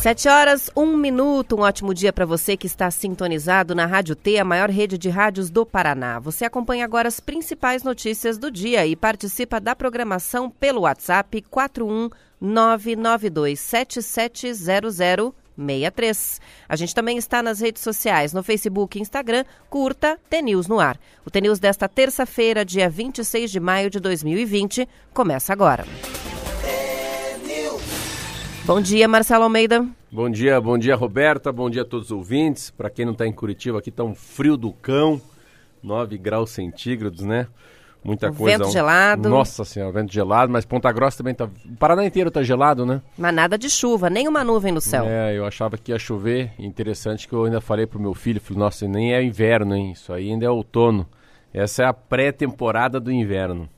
Sete horas, um minuto. Um ótimo dia para você que está sintonizado na Rádio T, a maior rede de rádios do Paraná. Você acompanha agora as principais notícias do dia e participa da programação pelo WhatsApp 41992770063. A gente também está nas redes sociais, no Facebook e Instagram, curta TNews no ar. O TNews desta terça-feira, dia 26 de maio de 2020, começa agora. Bom dia, Marcelo Almeida. Bom dia, bom dia, Roberta. Bom dia a todos os ouvintes. Para quem não está em Curitiba, aqui está um frio do cão, 9 graus centígrados, né? Muita coisa. vento gelado. Nossa senhora, vento gelado, mas Ponta Grossa também tá. O Paraná inteiro tá gelado, né? Mas nada de chuva, nem uma nuvem no céu. É, eu achava que ia chover. Interessante que eu ainda falei pro meu filho, falei, nossa, nem é inverno, hein? Isso aí ainda é outono. Essa é a pré-temporada do inverno.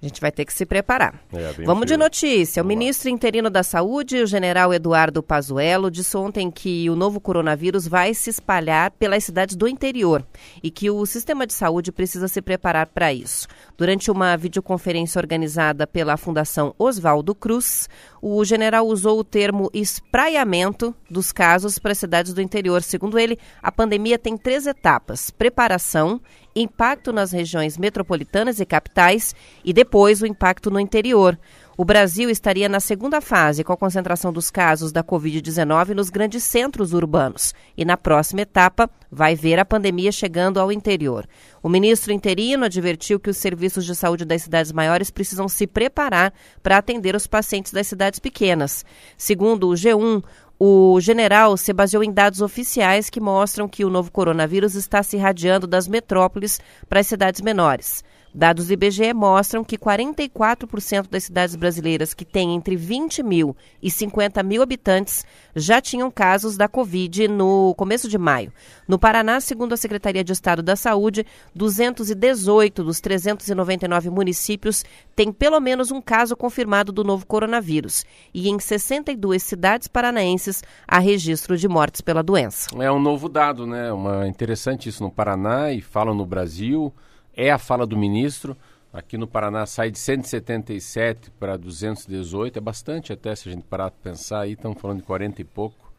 A gente vai ter que se preparar. É, Vamos de notícia. O Vamos lá. ministro interino da Saúde, o general Eduardo Pazuello, disse ontem que o novo coronavírus vai se espalhar pelas cidades do interior e que o sistema de saúde precisa se preparar para isso. Durante uma videoconferência organizada pela Fundação Oswaldo Cruz, o general usou o termo espraiamento dos casos para as cidades do interior. Segundo ele, a pandemia tem três etapas: preparação, impacto nas regiões metropolitanas e capitais e depois o impacto no interior. O Brasil estaria na segunda fase, com a concentração dos casos da Covid-19 nos grandes centros urbanos. E na próxima etapa, vai ver a pandemia chegando ao interior. O ministro interino advertiu que os serviços de saúde das cidades maiores precisam se preparar para atender os pacientes das cidades pequenas. Segundo o G1, o general se baseou em dados oficiais que mostram que o novo coronavírus está se irradiando das metrópoles para as cidades menores. Dados do IBGE mostram que 44% das cidades brasileiras que têm entre 20 mil e 50 mil habitantes já tinham casos da Covid no começo de maio. No Paraná, segundo a Secretaria de Estado da Saúde, 218 dos 399 municípios têm pelo menos um caso confirmado do novo coronavírus. E em 62 cidades paranaenses há registro de mortes pela doença. É um novo dado, né? Uma interessante isso no Paraná e falam no Brasil. É a fala do ministro. Aqui no Paraná sai de 177 para 218, é bastante até se a gente parar para pensar aí, estamos falando de 40 e pouco.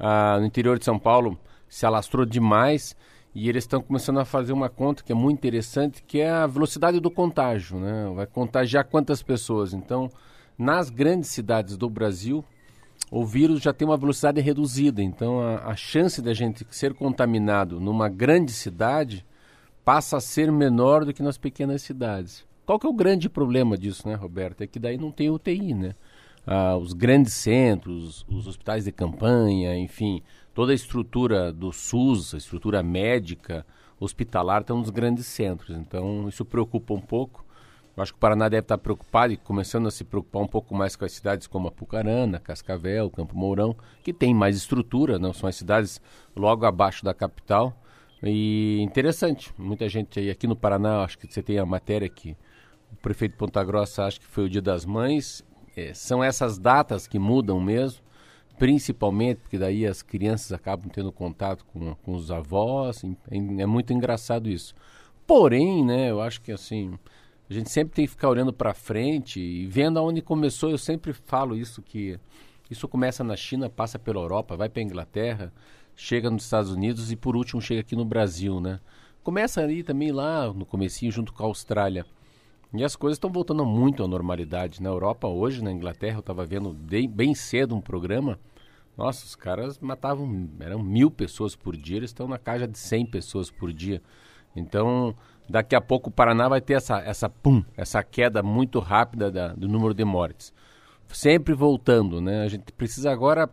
Ah, no interior de São Paulo se alastrou demais e eles estão começando a fazer uma conta que é muito interessante, que é a velocidade do contágio, né? Vai contagiar quantas pessoas? Então, nas grandes cidades do Brasil, o vírus já tem uma velocidade reduzida, então a, a chance da gente ser contaminado numa grande cidade passa a ser menor do que nas pequenas cidades. Qual que é o grande problema disso, né, Roberto? É que daí não tem UTI, né? Ah, os grandes centros, os hospitais de campanha, enfim, toda a estrutura do SUS, a estrutura médica, hospitalar, estão nos grandes centros. Então, isso preocupa um pouco. Eu acho que o Paraná deve estar preocupado e começando a se preocupar um pouco mais com as cidades como Apucarana, Cascavel, Campo Mourão, que tem mais estrutura, não são as cidades logo abaixo da capital. E interessante, muita gente aí aqui no Paraná, acho que você tem a matéria que o prefeito de Ponta Grossa acha que foi o Dia das Mães. É, são essas datas que mudam mesmo, principalmente porque daí as crianças acabam tendo contato com, com os avós. É, muito engraçado isso. Porém, né, eu acho que assim, a gente sempre tem que ficar olhando para frente e vendo aonde começou. Eu sempre falo isso que isso começa na China, passa pela Europa, vai para Inglaterra, chega nos Estados Unidos e por último chega aqui no Brasil, né? Começa ali também lá no comecinho junto com a Austrália. E as coisas estão voltando muito à normalidade. Na Europa hoje, na Inglaterra, eu estava vendo bem, bem cedo um programa. Nossa, os caras matavam, eram mil pessoas por dia, eles estão na casa de 100 pessoas por dia. Então, daqui a pouco o Paraná vai ter essa, essa pum, essa queda muito rápida da, do número de mortes. Sempre voltando, né? A gente precisa agora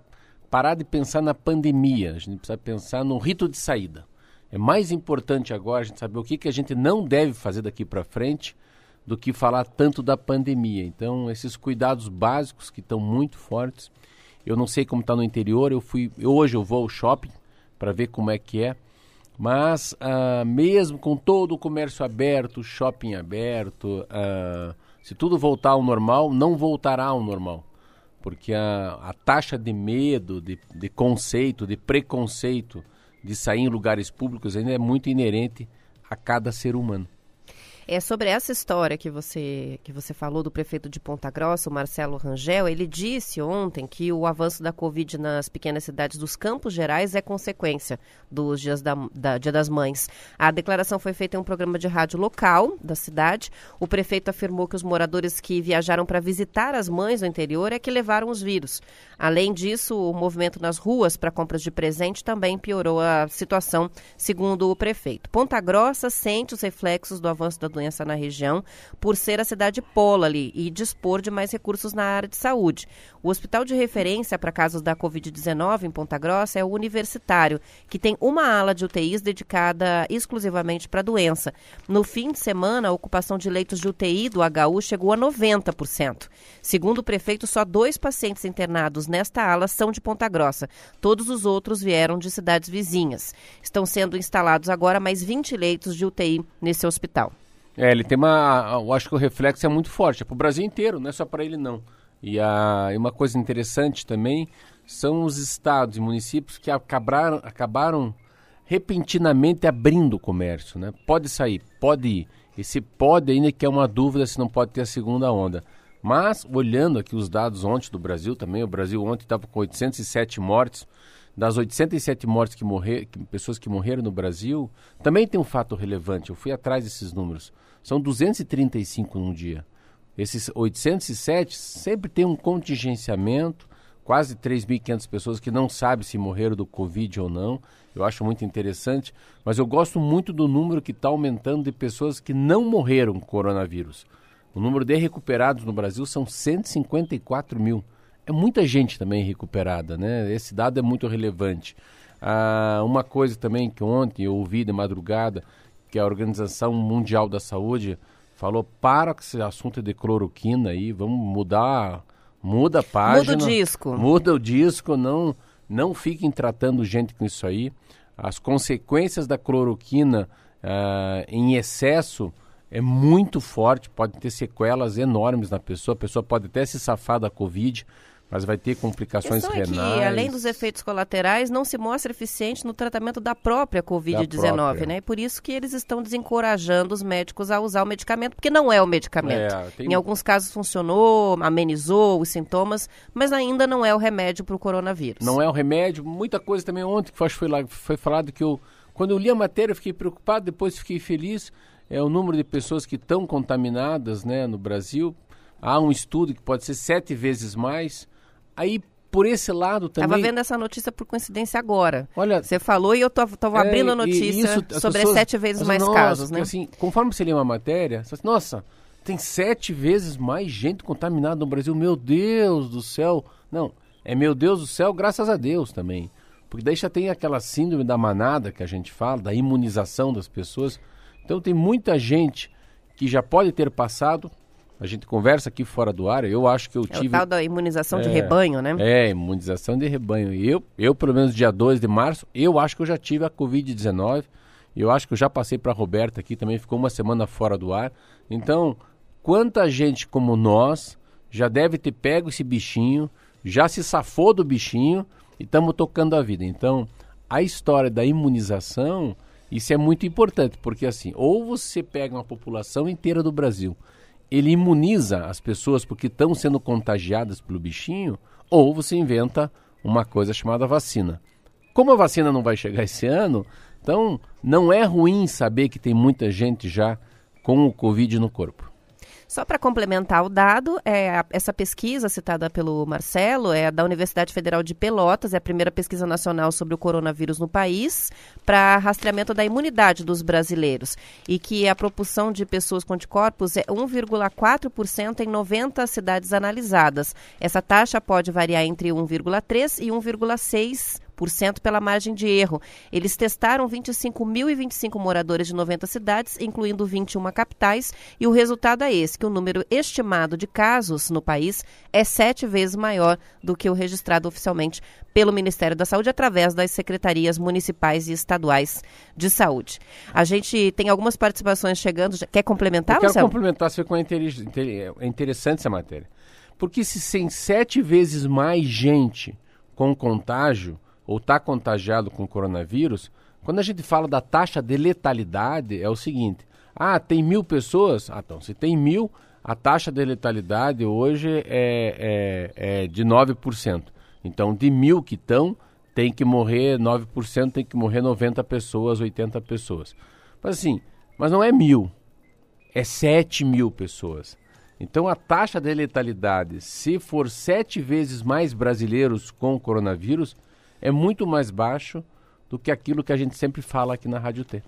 parar de pensar na pandemia, a gente precisa pensar no rito de saída. É mais importante agora a gente saber o que, que a gente não deve fazer daqui para frente do que falar tanto da pandemia. Então, esses cuidados básicos que estão muito fortes. Eu não sei como está no interior. Eu fui hoje eu vou ao shopping para ver como é que é. Mas uh, mesmo com todo o comércio aberto, shopping aberto, uh, se tudo voltar ao normal, não voltará ao normal. Porque a, a taxa de medo, de, de conceito, de preconceito de sair em lugares públicos ainda é muito inerente a cada ser humano. É sobre essa história que você que você falou do prefeito de Ponta Grossa, o Marcelo Rangel. Ele disse ontem que o avanço da Covid nas pequenas cidades dos Campos Gerais é consequência dos dias da, da Dia das Mães. A declaração foi feita em um programa de rádio local da cidade. O prefeito afirmou que os moradores que viajaram para visitar as mães no interior é que levaram os vírus. Além disso, o movimento nas ruas para compras de presente também piorou a situação, segundo o prefeito. Ponta Grossa sente os reflexos do avanço da doença na região por ser a cidade polo ali e dispor de mais recursos na área de saúde. O hospital de referência para casos da Covid-19 em Ponta Grossa é o Universitário, que tem uma ala de UTIs dedicada exclusivamente para a doença. No fim de semana, a ocupação de leitos de UTI do HU chegou a 90%. Segundo o prefeito, só dois pacientes internados nesta ala são de Ponta Grossa. Todos os outros vieram de cidades vizinhas. Estão sendo instalados agora mais 20 leitos de UTI nesse hospital. É, ele tem uma. Eu acho que o reflexo é muito forte. É para o Brasil inteiro, não é só para ele, não. E, a, uma coisa interessante também são os estados e municípios que acabaram, acabaram repentinamente abrindo o comércio. Né? Pode sair, pode ir. Esse pode ainda que é uma dúvida se não pode ter a segunda onda. Mas, olhando aqui os dados ontem do Brasil também, o Brasil ontem estava com 807 mortes. Das 807 mortes que morreram, pessoas que morreram no Brasil, também tem um fato relevante. Eu fui atrás desses números. São 235 num dia. Esses 807 sempre tem um contingenciamento, quase 3.500 pessoas que não sabem se morreram do Covid ou não. Eu acho muito interessante, mas eu gosto muito do número que está aumentando de pessoas que não morreram com coronavírus. O número de recuperados no Brasil são 154 mil. É muita gente também recuperada, né? Esse dado é muito relevante. Ah, uma coisa também que ontem eu ouvi de madrugada, que a Organização Mundial da Saúde falou para com esse assunto de cloroquina aí, vamos mudar, muda a página. Muda o disco. Muda o disco, não, não fiquem tratando gente com isso aí. As consequências da cloroquina uh, em excesso é muito forte, pode ter sequelas enormes na pessoa, a pessoa pode até se safar da Covid, mas vai ter complicações a renais. É que, além dos efeitos colaterais, não se mostra eficiente no tratamento da própria Covid-19, né? E por isso que eles estão desencorajando os médicos a usar o medicamento, porque não é o medicamento. É, tem... Em alguns casos funcionou, amenizou os sintomas, mas ainda não é o remédio para o coronavírus. Não é o remédio. Muita coisa também ontem que foi, lá, foi falado que eu, quando eu li a matéria, eu fiquei preocupado, depois fiquei feliz. É o número de pessoas que estão contaminadas, né, no Brasil. Há um estudo que pode ser sete vezes mais. Aí, por esse lado também. Estava vendo essa notícia por coincidência agora. Olha, você falou e eu estava é, abrindo a notícia isso, sobre pessoas, sete vezes mais nossa, casos, né? Assim, conforme você lê uma matéria, você fala, nossa, tem sete vezes mais gente contaminada no Brasil. Meu Deus do céu! Não, é meu Deus do céu, graças a Deus também. Porque daí já tem aquela síndrome da manada que a gente fala, da imunização das pessoas. Então tem muita gente que já pode ter passado, a gente conversa aqui fora do ar, eu acho que eu tive... É o tal da imunização é, de rebanho, né? É, imunização de rebanho. Eu, eu, pelo menos dia 2 de março, eu acho que eu já tive a Covid-19. Eu acho que eu já passei para a Roberta aqui, também ficou uma semana fora do ar. Então, quanta gente como nós já deve ter pego esse bichinho, já se safou do bichinho e estamos tocando a vida. Então, a história da imunização, isso é muito importante, porque assim, ou você pega uma população inteira do Brasil ele imuniza as pessoas porque estão sendo contagiadas pelo bichinho, ou você inventa uma coisa chamada vacina. Como a vacina não vai chegar esse ano, então não é ruim saber que tem muita gente já com o Covid no corpo. Só para complementar o dado, é, essa pesquisa citada pelo Marcelo é da Universidade Federal de Pelotas, é a primeira pesquisa nacional sobre o coronavírus no país, para rastreamento da imunidade dos brasileiros. E que a proporção de pessoas com anticorpos é 1,4% em 90 cidades analisadas. Essa taxa pode variar entre 1,3% e 1,6%. 1,5% pela margem de erro. Eles testaram 25.025 moradores de 90 cidades, incluindo 21 capitais, e o resultado é esse, que o número estimado de casos no país é sete vezes maior do que o registrado oficialmente pelo Ministério da Saúde através das secretarias municipais e estaduais de saúde. A gente tem algumas participações chegando. Quer complementar, Eu quero complementar, você com é interessante essa matéria. Porque se tem sete vezes mais gente com contágio ou está contagiado com coronavírus, quando a gente fala da taxa de letalidade, é o seguinte: ah, tem mil pessoas? Ah, então, se tem mil, a taxa de letalidade hoje é, é, é de 9%. Então, de mil que estão, tem que morrer 9%, tem que morrer 90 pessoas, 80 pessoas. Mas assim, mas não é mil, é 7 mil pessoas. Então a taxa de letalidade, se for sete vezes mais brasileiros com coronavírus, é muito mais baixo do que aquilo que a gente sempre fala aqui na Rádio T.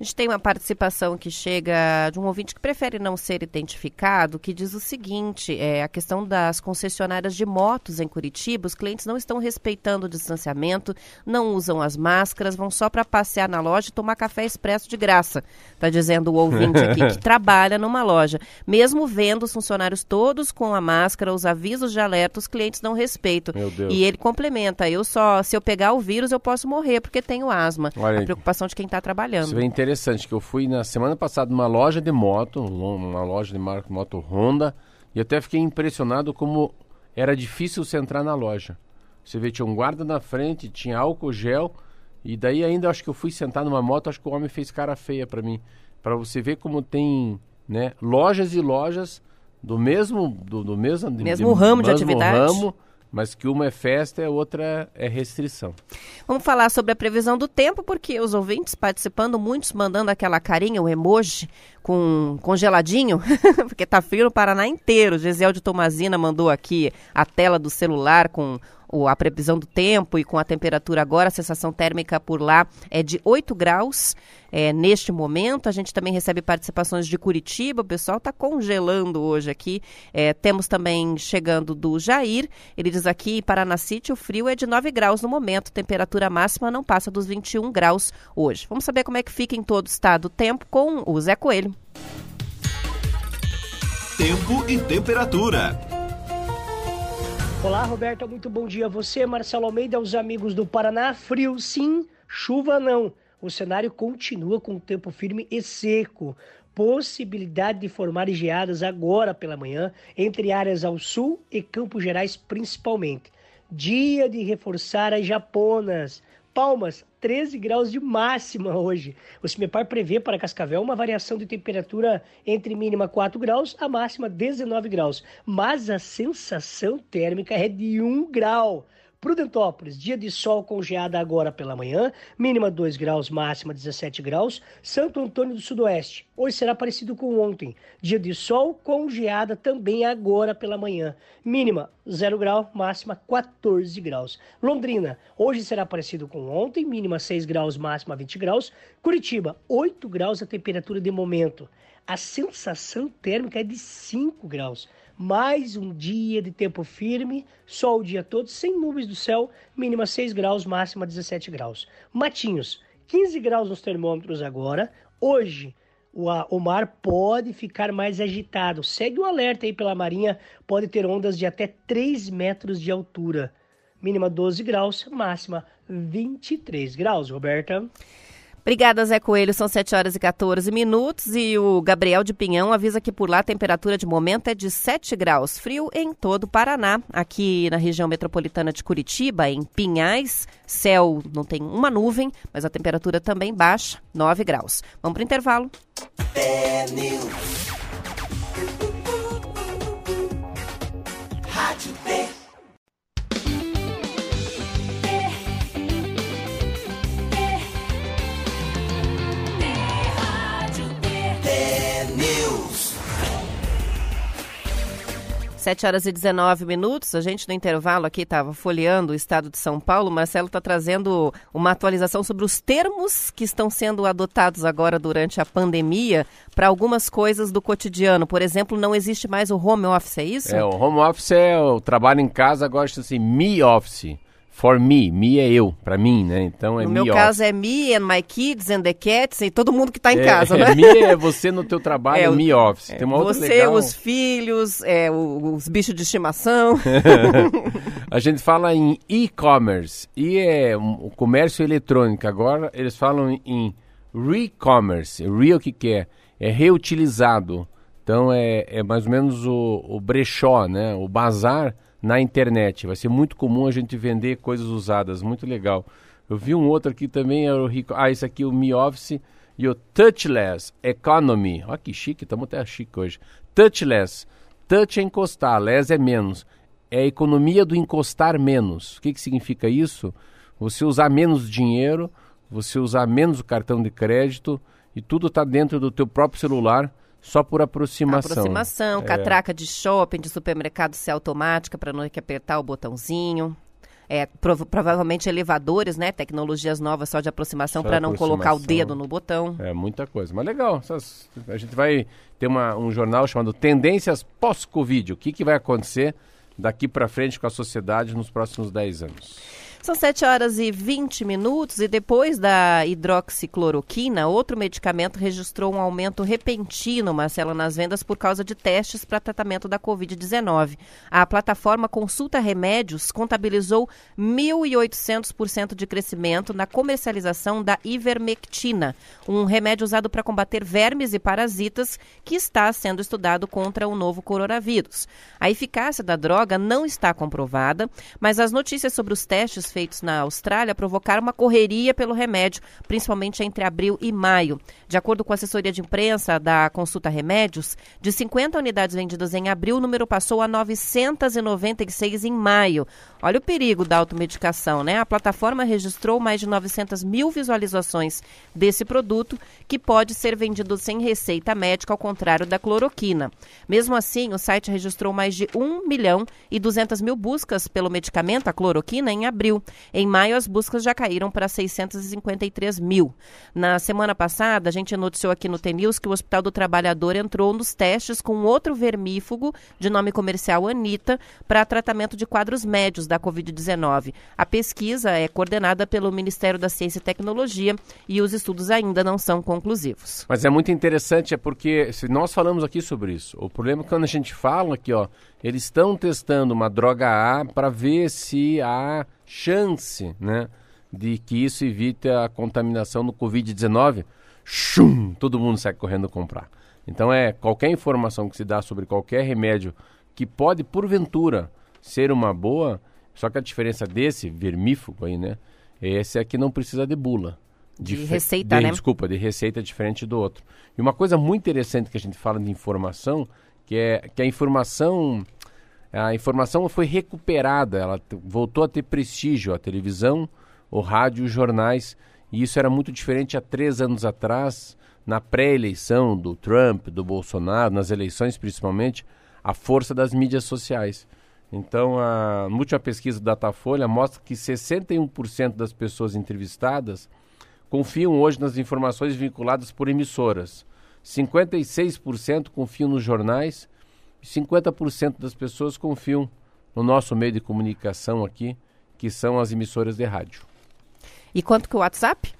A gente tem uma participação que chega de um ouvinte que prefere não ser identificado, que diz o seguinte: é, a questão das concessionárias de motos em Curitiba, os clientes não estão respeitando o distanciamento, não usam as máscaras, vão só para passear na loja e tomar café expresso de graça. Está dizendo o ouvinte aqui que trabalha numa loja. Mesmo vendo os funcionários todos com a máscara, os avisos de alerta, os clientes não respeitam. E ele complementa: eu só, se eu pegar o vírus, eu posso morrer porque tenho asma. Olha, a preocupação de quem está trabalhando. Isso é interessante, que eu fui na semana passada numa loja de moto, uma loja de marca moto Honda, e até fiquei impressionado como era difícil você entrar na loja. Você vê, tinha um guarda na frente, tinha álcool gel, e daí ainda acho que eu fui sentar numa moto, acho que o homem fez cara feia para mim. Para você ver como tem né, lojas e lojas do mesmo do, do mesmo, mesmo de, ramo de mesmo atividade. Ramo, mas que uma é festa e a outra é restrição. Vamos falar sobre a previsão do tempo, porque os ouvintes participando, muitos mandando aquela carinha, o emoji, com congeladinho, porque tá frio no Paraná inteiro. Gisel de Tomazina mandou aqui a tela do celular com a previsão do tempo e com a temperatura agora, a sensação térmica por lá é de 8 graus é, neste momento. A gente também recebe participações de Curitiba, o pessoal está congelando hoje aqui. É, temos também chegando do Jair, ele diz aqui, Paraná City, o frio é de 9 graus no momento, temperatura máxima não passa dos 21 graus hoje. Vamos saber como é que fica em todo o estado o tempo com o Zé Coelho. Tempo e temperatura. Olá, Roberta, muito bom dia a você, Marcelo Almeida, os amigos do Paraná. Frio sim, chuva não. O cenário continua com tempo firme e seco. Possibilidade de formar geadas agora pela manhã entre áreas ao sul e Campos Gerais principalmente. Dia de reforçar as japonas. Palmas, 13 graus de máxima hoje. O CIMEPAR prevê para Cascavel uma variação de temperatura entre mínima 4 graus a máxima 19 graus, mas a sensação térmica é de 1 grau. Prudentópolis, dia de sol com geada agora pela manhã, mínima 2 graus, máxima 17 graus. Santo Antônio do Sudoeste, hoje será parecido com ontem, dia de sol com geada também agora pela manhã, mínima 0 grau, máxima 14 graus. Londrina, hoje será parecido com ontem, mínima 6 graus, máxima 20 graus. Curitiba, 8 graus a temperatura de momento. A sensação térmica é de 5 graus. Mais um dia de tempo firme, sol o dia todo, sem nuvens do céu, mínima 6 graus, máxima 17 graus. Matinhos, 15 graus nos termômetros agora. Hoje, o, mar pode ficar mais agitado. Segue o alerta aí pela Marinha, pode ter ondas de até 3 metros de altura. Mínima 12 graus, máxima 23 graus, Roberta. Obrigada, Zé Coelho. São 7 horas e 14 minutos e o Gabriel de Pinhão avisa que por lá a temperatura de momento é de 7 graus. Frio em todo o Paraná. Aqui na região metropolitana de Curitiba, em Pinhais, céu não tem uma nuvem, mas a temperatura também baixa, 9 graus. Vamos para o intervalo. É Sete horas e 19 minutos. A gente no intervalo aqui estava folheando o estado de São Paulo. Marcelo está trazendo uma atualização sobre os termos que estão sendo adotados agora durante a pandemia para algumas coisas do cotidiano. Por exemplo, não existe mais o home office, é isso? É, o home office é o trabalho em casa, agora assim, me office. For me, me é eu, para mim, né? Então é no me meu caso é me and my kids and the cats e todo mundo que está em É, casa, é, né? me é você no teu trabalho, É, o- me office. Tem uma outra Você, legal. os filhos, é, os bichos de estimação. A gente fala em e-commerce e é o comércio eletrônico. Agora eles falam em re-commerce. Re o que, que é? É reutilizado. Então é, é mais ou menos o, o brechó, né? O bazar na internet. Vai ser muito comum a gente vender coisas usadas. Muito legal. Eu vi um outro aqui também, era o Rico. Ah, esse aqui, o Mi Office e o Touchless Economy. Olha que chique, estamos até chique hoje. Touchless. Touch é encostar, less é menos. É a economia do encostar menos. O que, que significa isso? Você usar menos dinheiro, você usar menos o cartão de crédito e tudo está dentro do teu próprio celular só por aproximação. Aproximação, É. catraca de shopping, de supermercado ser automática para não ter que apertar o botãozinho. É, prov- provavelmente elevadores, né? Tecnologias novas só de aproximação para não colocar o dedo no botão. É muita coisa, mas legal. essas- a gente vai ter uma- um jornal chamado Tendências Pós-Covid. O que, que vai acontecer daqui para frente com a sociedade nos próximos 10 anos? São 7 horas e 20 minutos e depois da hidroxicloroquina, outro medicamento registrou um aumento repentino, Marcelo, nas vendas por causa de testes para tratamento da Covid-19. A plataforma Consulta Remédios contabilizou 1.800% de crescimento na comercialização da ivermectina, um remédio usado para combater vermes e parasitas que está sendo estudado contra o novo coronavírus. A eficácia da droga não está comprovada, mas as notícias sobre os testes feitos na Austrália provocaram uma correria pelo remédio, principalmente entre abril e maio. De acordo com a assessoria de imprensa da Consulta Remédios, de 50 unidades vendidas em abril, o número passou a 996 em maio. Olha o perigo da automedicação, né? A plataforma registrou mais de 900 mil visualizações desse produto, que pode ser vendido sem receita médica, ao contrário da cloroquina. Mesmo assim, o site registrou mais de 1 milhão e 200 mil buscas pelo medicamento, a cloroquina, em abril. Em maio, as buscas já caíram para 653 mil. Na semana passada, a gente noticiou aqui no T-News que o Hospital do Trabalhador entrou nos testes com outro vermífugo, de nome comercial Anita, para tratamento de quadros médios da Covid-19. A pesquisa é coordenada pelo Ministério da Ciência e Tecnologia e os estudos ainda não são conclusivos. Mas é muito interessante, é porque se nós falamos aqui sobre isso, o problema é que quando a gente fala aqui, ó, eles estão testando uma droga A para ver se há chance, né, de que isso evite a contaminação no Covid-19. Chum, todo mundo sai correndo comprar. Então é qualquer informação que se dá sobre qualquer remédio que pode porventura ser uma boa, só que a diferença desse vermífugo aí, né, esse é que não precisa de bula. De Dife- receita, de- né? Desculpa, de receita diferente do outro. E uma coisa muito interessante que a gente fala de informação, que é que a informação a informação foi recuperada, ela voltou a ter prestígio, a televisão, o rádio, os jornais, e isso era muito diferente há três anos atrás, na pré-eleição do Trump, do Bolsonaro, nas eleições principalmente, a força das mídias sociais. Então, a última pesquisa do Datafolha mostra que 61% das pessoas entrevistadas confiam hoje nas informações vinculadas por emissoras. 56% confiam nos jornais 50% das pessoas confiam no nosso meio de comunicação aqui, que são as emissoras de rádio. E quanto que o WhatsApp?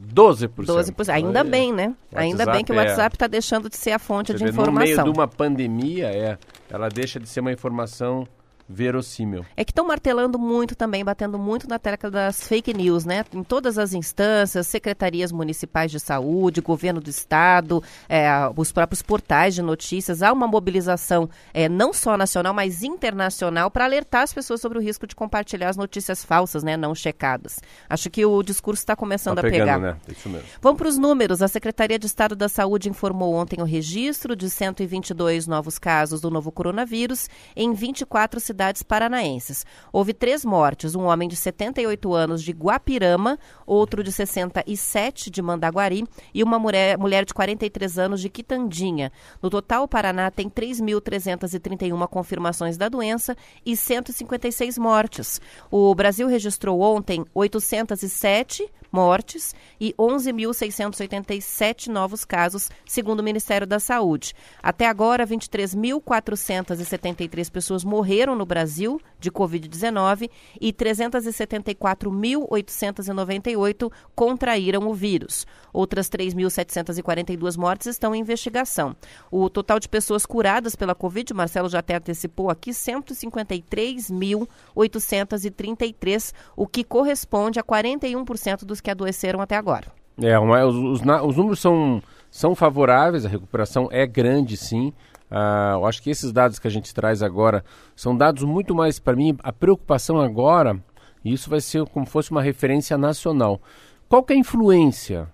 12%. 12%. Ainda Olha, bem, né? Ainda bem que o WhatsApp é- WhatsApp está deixando de ser a fonte Você de vê, no meio informação. de uma pandemia, é, ela deixa de ser uma informação verossímil. É que estão martelando muito também, batendo muito na tecla das fake news, né? Em todas as instâncias, secretarias municipais de saúde, governo do estado, é, os próprios portais de notícias, há uma mobilização é, não só nacional, mas internacional para alertar as pessoas sobre o risco de compartilhar as notícias falsas, né? Não checadas. Acho que o discurso está começando Tá a pegar. pegando, né? É Isso mesmo. Vamos para os números. A Secretaria de Estado da Saúde informou ontem o registro de 122 novos casos do novo coronavírus em 24 cidades paranaenses. Houve três mortes: um homem de 78 anos de Guapirama, outro de 67 de Mandaguari e uma mulher, mulher de 43 anos de Quitandinha. No total, o Paraná tem 3.331 confirmações da doença e 156 mortes. O Brasil registrou ontem 807 mortes e 11.687 novos casos, segundo o Ministério da Saúde. Até agora, 23.473 pessoas morreram no Brasil de Covid-19 e 374.898 contraíram o vírus. Outras 3.742 mortes estão em investigação. O total de pessoas curadas pela Covid, Marcelo já até antecipou aqui, 153.833, o que corresponde a 41% dos que adoeceram até agora. É, os, os, os números são, são favoráveis, a recuperação é grande, sim. Uh, eu acho que esses dados que a gente traz agora são dados muito mais, para mim, a preocupação agora, e isso vai ser como fosse uma referência nacional. Qual que é a influência?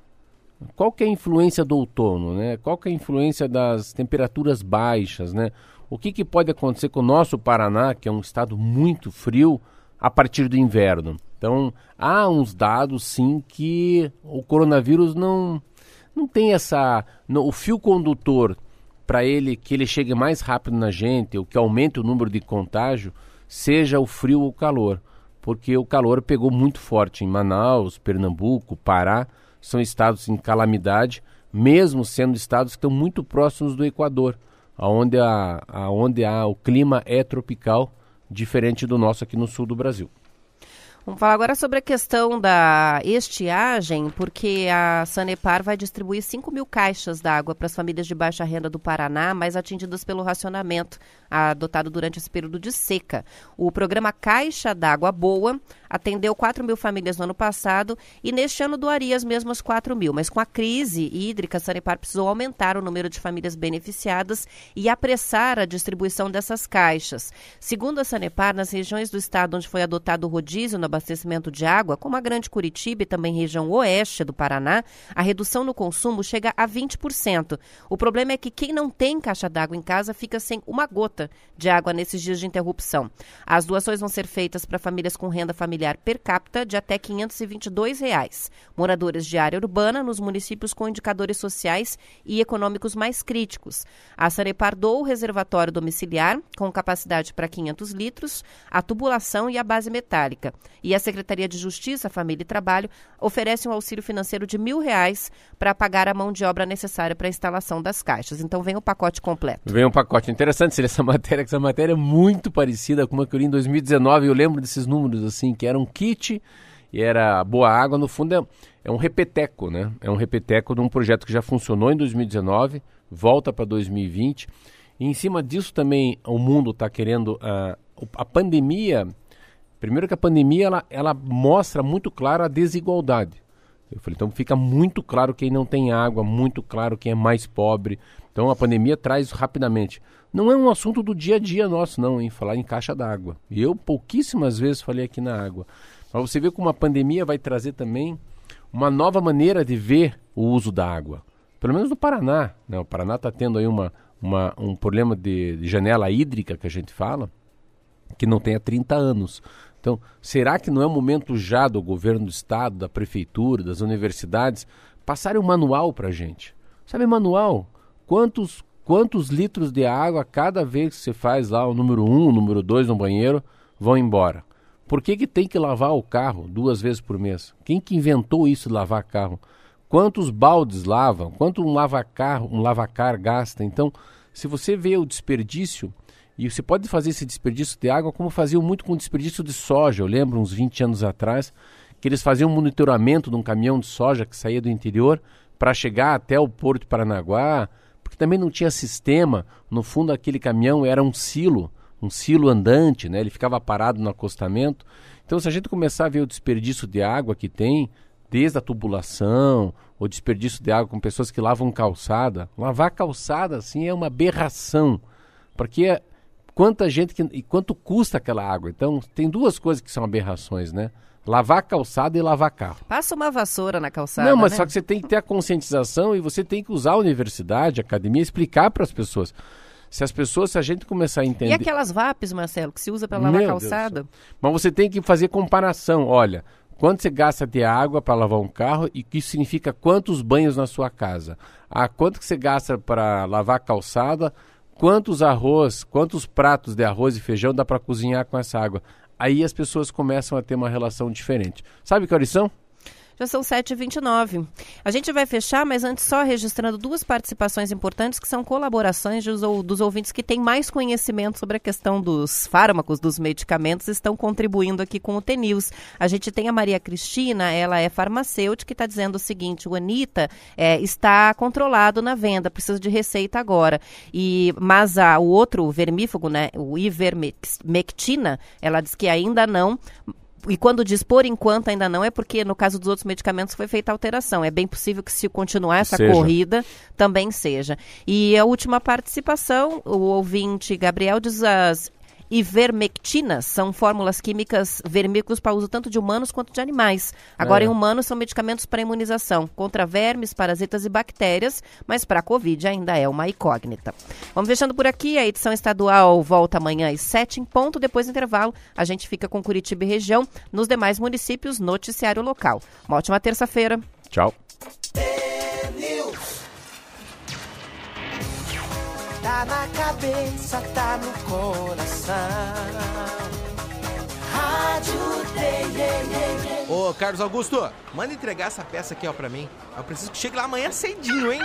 Qual é a influência do outono? Né? Qual é a influência das temperaturas baixas? Né? O que, que pode acontecer com o nosso Paraná, que é um estado muito frio, a partir do inverno? Então, há uns dados, sim, que o coronavírus não, não tem essa... o fio condutor para ele que ele chegue mais rápido na gente, ou que aumente o número de contágio, seja o frio ou o calor. Porque o calor pegou muito forte em Manaus, Pernambuco, Pará, são estados em calamidade, mesmo sendo estados que estão muito próximos do Equador, onde, a, aonde a, o clima é tropical, diferente do nosso aqui no sul do Brasil. Vamos falar agora sobre a questão da estiagem, porque a Sanepar vai distribuir 5 mil caixas d'água para as famílias de baixa renda do Paraná, mais atingidas pelo racionamento adotado durante esse período de seca. O programa Caixa d'Água Boa atendeu 4 mil famílias no ano passado e neste ano doaria as mesmas 4 mil. Mas com a crise hídrica, a Sanepar precisou aumentar o número de famílias beneficiadas e apressar a distribuição dessas caixas. Segundo a Sanepar, nas regiões do estado onde foi adotado o rodízio no abastecimento de água, como a Grande Curitiba e também região oeste do Paraná, a redução no consumo chega a 20%. O problema é que quem não tem caixa d'água em casa fica sem uma gota de água nesses dias de interrupção. As doações vão ser feitas para famílias com renda familiar per capita de até 522 reais, moradores de área urbana nos municípios com indicadores sociais e econômicos mais críticos. A Sanepar doou o reservatório domiciliar, com capacidade para 500 litros, a tubulação e a base metálica. E a Secretaria de Justiça, Família e Trabalho oferece um auxílio financeiro de mil reais para pagar a mão de obra necessária para a instalação das caixas. Então vem o pacote completo. Vem um pacote interessante essa matéria, que essa matéria é muito parecida com uma que eu li em 2019. Eu lembro desses números assim, que era um kit e era boa água. No fundo, é, é um repeteco, né? É um repeteco de um projeto que já funcionou em 2019, volta para 2020. E em cima disso também o mundo está querendo. Uh, a pandemia. Primeiro que a pandemia ela, ela mostra muito claro a desigualdade. Eu falei, então fica muito claro quem não tem água, muito claro quem é mais pobre. Então a pandemia traz rapidamente. Não é um assunto do dia a dia nosso, não, em falar em caixa d'água. E eu pouquíssimas vezes falei aqui na água. Mas você vê como a pandemia vai trazer também uma nova maneira de ver o uso da água. Pelo menos no Paraná. Né? O Paraná está tendo aí uma, uma, um problema de, de janela hídrica que a gente fala, que não tem há 30 anos. Então, será que não é o momento já do governo do estado, da prefeitura, das universidades, passarem um manual para a gente? Sabe, manual? Quantos, quantos litros de água cada vez que você faz lá o número 1, um, o número 2 no banheiro vão embora. Por que, que tem que lavar o carro duas vezes por mês? Quem que inventou isso de lavar carro? Quantos baldes lavam? Quanto um lavacar, um lavacar gasta? Então, se você vê o desperdício, e você pode fazer esse desperdício de água como faziam muito com o desperdício de soja. Eu lembro uns 20 anos atrás que eles faziam um monitoramento de um caminhão de soja que saía do interior para chegar até o porto de Paranaguá, porque também não tinha sistema. No fundo, aquele caminhão era um silo, um silo andante, né? ele ficava parado no acostamento. Então, se a gente começar a ver o desperdício de água que tem, desde a tubulação, o desperdício de água com pessoas que lavam calçada, lavar calçada assim é uma aberração, porque quanta gente que, e quanto custa aquela água. Então, tem duas coisas que são aberrações, né? Lavar calçada e lavar carro. Passa uma vassoura na calçada. Não, mas né? só que você tem que ter a conscientização e você tem que usar a universidade, a academia, explicar para as pessoas. Se as pessoas, se a gente começar a entender. E aquelas VAPs, Marcelo, que se usa para lavar Meu calçada? Mas você tem que fazer comparação. Olha, quanto você gasta de água para lavar um carro e que significa quantos banhos na sua casa. Ah, quanto que você gasta para lavar calçada, quantos arroz, quantos pratos de arroz e feijão dá para cozinhar com essa água. Aí as pessoas começam a ter uma relação diferente. Sabe horas são? Já são 7h29. A gente vai fechar, mas antes só registrando duas participações importantes que são colaborações dos, dos ouvintes que têm mais conhecimento sobre a questão dos fármacos, dos medicamentos, estão contribuindo aqui com o TNews. A gente tem a Maria Cristina, ela é farmacêutica e está dizendo o seguinte: o Anitta é, está controlado na venda, precisa de receita agora. E, mas a, o outro vermífugo, né, o ivermectina, ela diz que ainda não, e quando diz por enquanto ainda não, é porque no caso dos outros medicamentos foi feita alteração. É bem possível que se continuar essa seja. corrida, também seja. E a última participação, o ouvinte Gabriel diz as ivermectinas são fórmulas químicas vermículos para uso tanto de humanos quanto de animais. Agora, é. em humanos, são medicamentos para imunização contra vermes, parasitas e bactérias, mas para a Covid ainda é uma incógnita. Vamos fechando por aqui. A edição estadual volta amanhã às 7 em ponto. Depois do intervalo, a gente fica com Curitiba e região. Nos demais municípios, noticiário local. Uma ótima terça-feira. Tchau. Tá na cabeça, tá no coração. Rádio T, Ô, Carlos Augusto, manda entregar essa peça aqui, ó, pra mim. Eu preciso que chegue lá amanhã cedinho, hein?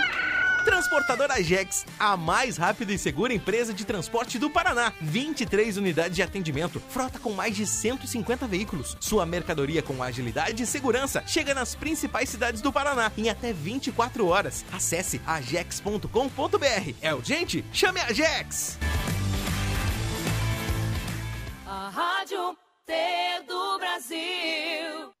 Transportadora Ajex, a mais rápida e segura empresa de transporte do Paraná. 23 unidades de atendimento, frota com mais de 150 veículos. Sua mercadoria com agilidade e segurança chega nas principais cidades do Paraná em até 24 horas. Acesse ajex.com.br. É urgente? Chame a Ajex! A Rádio T do Brasil.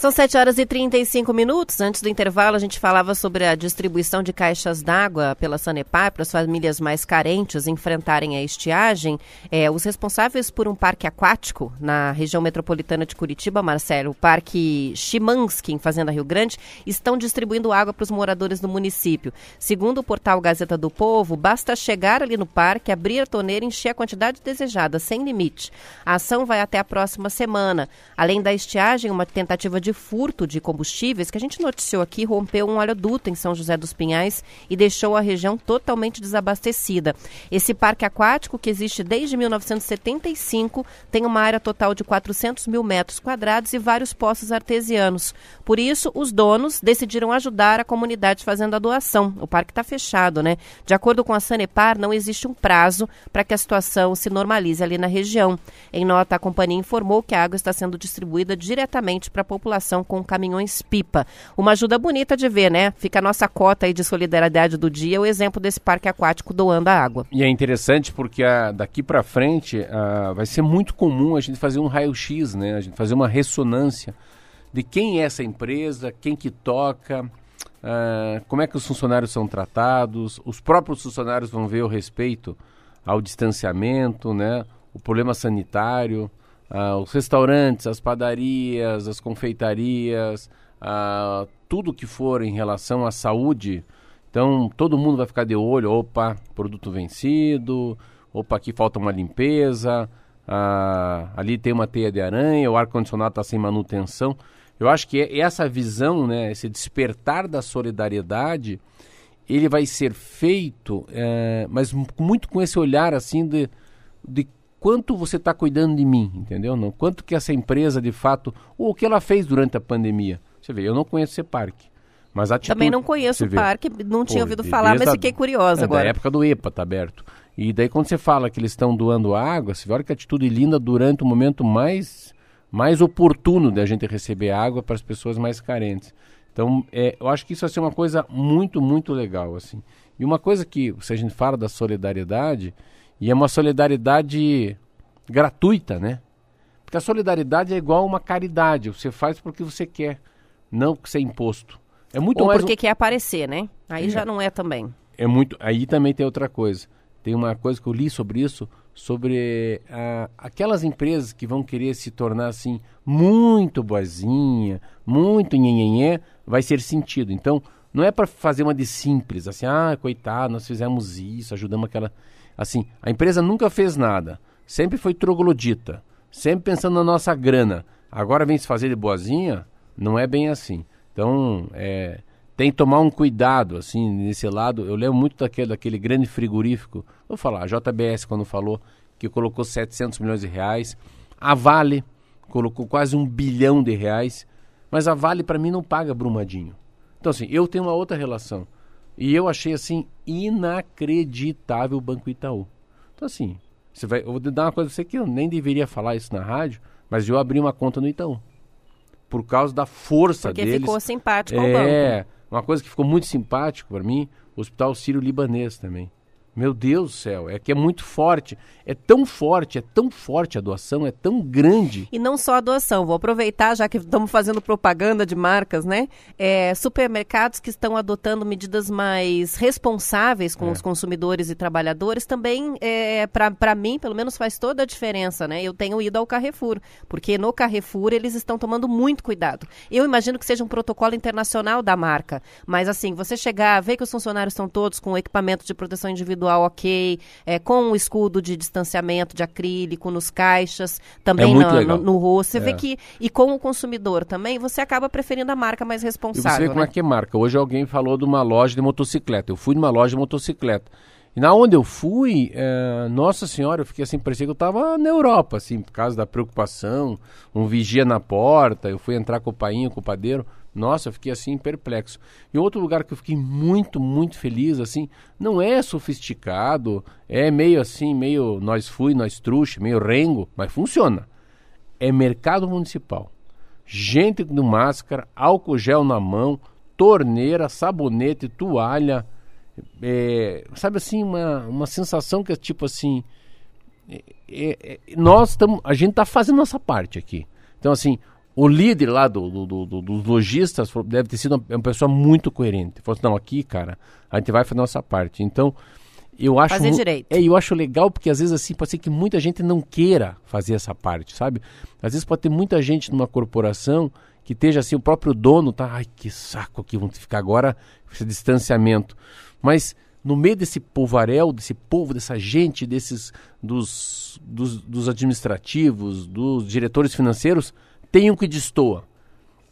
São 7 horas e 35 minutos. Antes do intervalo, a gente falava sobre a distribuição de caixas d'água pela Sanepar para as famílias mais carentes enfrentarem a estiagem. É, os responsáveis por um parque aquático na região metropolitana de Curitiba, Marcelo, o Parque Chimansky, em Fazenda Rio Grande, estão distribuindo água para os moradores do município. Segundo o portal Gazeta do Povo, basta chegar ali no parque, abrir a torneira e encher a quantidade desejada, sem limite. A ação vai até a próxima semana. Além da estiagem, uma tentativa de de furto de combustíveis que a gente noticiou aqui rompeu um oleoduto em São José dos Pinhais e deixou a região totalmente desabastecida. Esse parque aquático, que existe desde 1975, tem uma área total de 400 mil metros quadrados e vários poços artesianos. Por isso, os donos decidiram ajudar a comunidade fazendo a doação. O parque está fechado, né? De acordo com a Sanepar, não existe um prazo para que a situação se normalize ali na região. Em nota, a companhia informou que a água está sendo distribuída diretamente para a população com caminhões-pipa. Uma ajuda bonita de ver, né? Fica a nossa cota aí de solidariedade do dia, o exemplo desse parque aquático doando a água. E é interessante porque a, ah, daqui para frente a, ah, vai ser muito comum a gente fazer um raio-x, né? A gente fazer uma ressonância de quem é essa empresa, quem que toca, uh, como é que os funcionários são tratados, os próprios funcionários vão ver o respeito ao distanciamento, né? O problema sanitário ah, os restaurantes, as padarias, as confeitarias, ah, tudo que for em relação à saúde. Então, todo mundo vai ficar de olho: opa, produto vencido, opa, aqui falta uma limpeza, ah, ali tem uma teia de aranha, o ar-condicionado está sem manutenção. Eu acho que essa visão, né, esse despertar da solidariedade, ele vai ser feito, é, mas muito com esse olhar assim de, de quanto você está cuidando de mim, entendeu? Não, quanto que essa empresa de fato, ou o que ela fez durante a pandemia. Você vê, eu não conheço esse parque. Mas atitude, Também não conheço o parque, não tinha ouvido falar, mas fiquei curiosa é, agora. Da época do EPA tá aberto. E daí quando você fala que eles estão doando água, você vê olha que atitude linda durante o momento mais, mais oportuno da gente receber água para as pessoas mais carentes. Então, é, eu acho que isso vai ser uma coisa muito, muito legal, assim. E uma coisa que, se a gente fala da solidariedade, e é uma solidariedade gratuita, né? Porque a solidariedade é igual uma caridade. Você faz porque você quer, não porque você é imposto. É muito Ou mais porque um... quer aparecer, né? Aí é. já não é também. É muito. Aí também tem outra coisa. Tem uma coisa que eu li sobre isso, sobre ah, aquelas empresas que vão querer se tornar assim muito boazinha, muito nhenhenhé, vai ser sentido. Então, não é para fazer uma de simples, assim, ah, coitado, nós fizemos isso, ajudamos aquela. Assim, a empresa nunca fez nada, sempre foi troglodita, sempre pensando na nossa grana. Agora vem se fazer de boazinha? Não é bem assim. Então, é, tem que tomar um cuidado, assim, nesse lado. Eu lembro muito daquele, daquele grande frigorífico, vou falar, a JBS quando falou que colocou 700 milhões de reais, a Vale colocou quase um bilhão de reais, mas a Vale para mim não paga Brumadinho. Então, assim, eu tenho uma outra relação. E eu achei, assim, inacreditável o Banco Itaú. Então, assim, você vai, eu vou dar uma coisa pra você que eu nem deveria falar isso na rádio, mas eu abri uma conta no Itaú. Por causa da força Porque deles. ficou simpático ao É, banco. uma coisa que ficou muito simpático para mim, o Hospital Sírio-Libanês também. Meu Deus do céu, é que é muito forte. É tão forte, é tão forte a doação, é tão grande. E não só a doação, vou aproveitar, já que estamos fazendo propaganda de marcas, né? É, supermercados que estão adotando medidas mais responsáveis com É. os consumidores e trabalhadores também, é, para mim, pelo menos faz toda a diferença, né? Eu tenho ido ao Carrefour, porque no Carrefour eles estão tomando muito cuidado. Eu imagino que seja um protocolo internacional da marca, mas assim, você chegar, ver que os funcionários estão todos com equipamento de proteção individual ok, é, com o escudo de distanciamento de acrílico nos caixas, também É na- no, no rosto. Você É. vê que, e com o consumidor também, você acaba preferindo a marca mais E você responsável. vê como né? é que é marca. Hoje alguém falou de uma loja de motocicleta. Eu fui numa loja de motocicleta. E na onde eu fui, é, nossa senhora, eu fiquei assim, parecia que eu estava na Europa, assim, por causa da preocupação, um vigia na porta, eu fui entrar com o painho, com o padeiro. Nossa, eu fiquei assim, perplexo. E outro lugar que eu fiquei muito, muito feliz, assim, não é sofisticado, é meio assim, meio nós fui, nós trouxa, meio rengo, mas funciona. É mercado municipal gente com máscara, álcool gel na mão, torneira, sabonete, toalha. é, sabe assim, uma, uma sensação que é tipo assim. é, é, é, nós estamos. A gente está fazendo nossa parte aqui. Então, assim, o líder lá do, do- do- do- dos lojistas deve ter sido uma, é uma pessoa muito coerente. Falou assim, não, aqui, cara, a gente vai fazer nossa parte. Então, eu acho. Fazer direito. É, eu acho legal porque às vezes assim pode ser que muita gente não queira fazer essa parte, sabe? Às vezes pode ter muita gente numa corporação que esteja assim, o próprio dono tá, ai que saco aqui, vamos ficar agora esse distanciamento. Mas no meio desse polvaréu, desse povo, dessa gente, desses dos, dos, dos administrativos, dos diretores financeiros, tem um que destoa,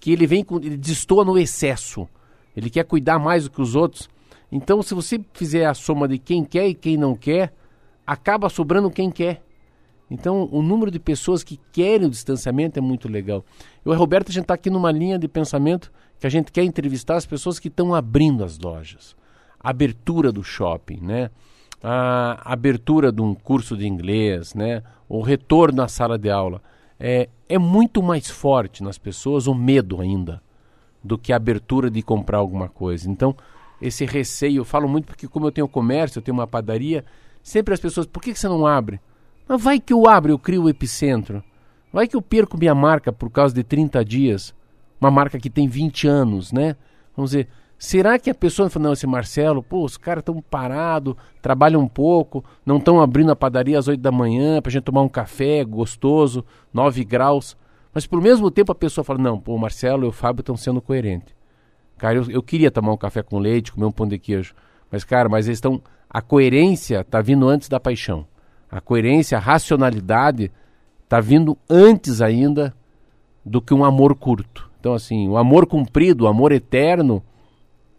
que ele vem com, ele destoa no excesso. Ele quer cuidar mais do que os outros. Então, se você fizer a soma de quem quer e quem não quer, acaba sobrando quem quer. Então, o número de pessoas que querem o distanciamento é muito legal. Eu e a a gente está aqui numa linha de pensamento que a gente quer entrevistar as pessoas que estão abrindo as lojas. Abertura do shopping, né? A abertura de um curso de inglês, né? O retorno à sala de aula. É, é muito mais forte nas pessoas o medo ainda do que a abertura de comprar alguma coisa. Então, esse receio, eu falo muito porque como eu tenho comércio, eu tenho uma padaria, sempre as pessoas, por que, que você não abre? Mas vai que eu abro, eu crio o epicentro. Vai que eu perco minha marca por causa de 30 dias. Uma marca que tem 20 anos, né? Vamos dizer, será que a pessoa fala, não, esse Marcelo, pô, os caras estão parados, trabalham um pouco, não estão abrindo a padaria às 8 da manhã pra gente tomar um café gostoso, 9 graus. Mas por mesmo tempo a pessoa fala, não, pô, o Marcelo e o Fábio estão sendo coerentes. Cara, eu, eu queria tomar um café com leite, comer um pão de queijo. Mas, cara, mas eles estão. A coerência tá vindo antes da paixão. A coerência, a racionalidade tá vindo antes ainda do que um amor curto. Então, assim, o amor cumprido, o amor eterno,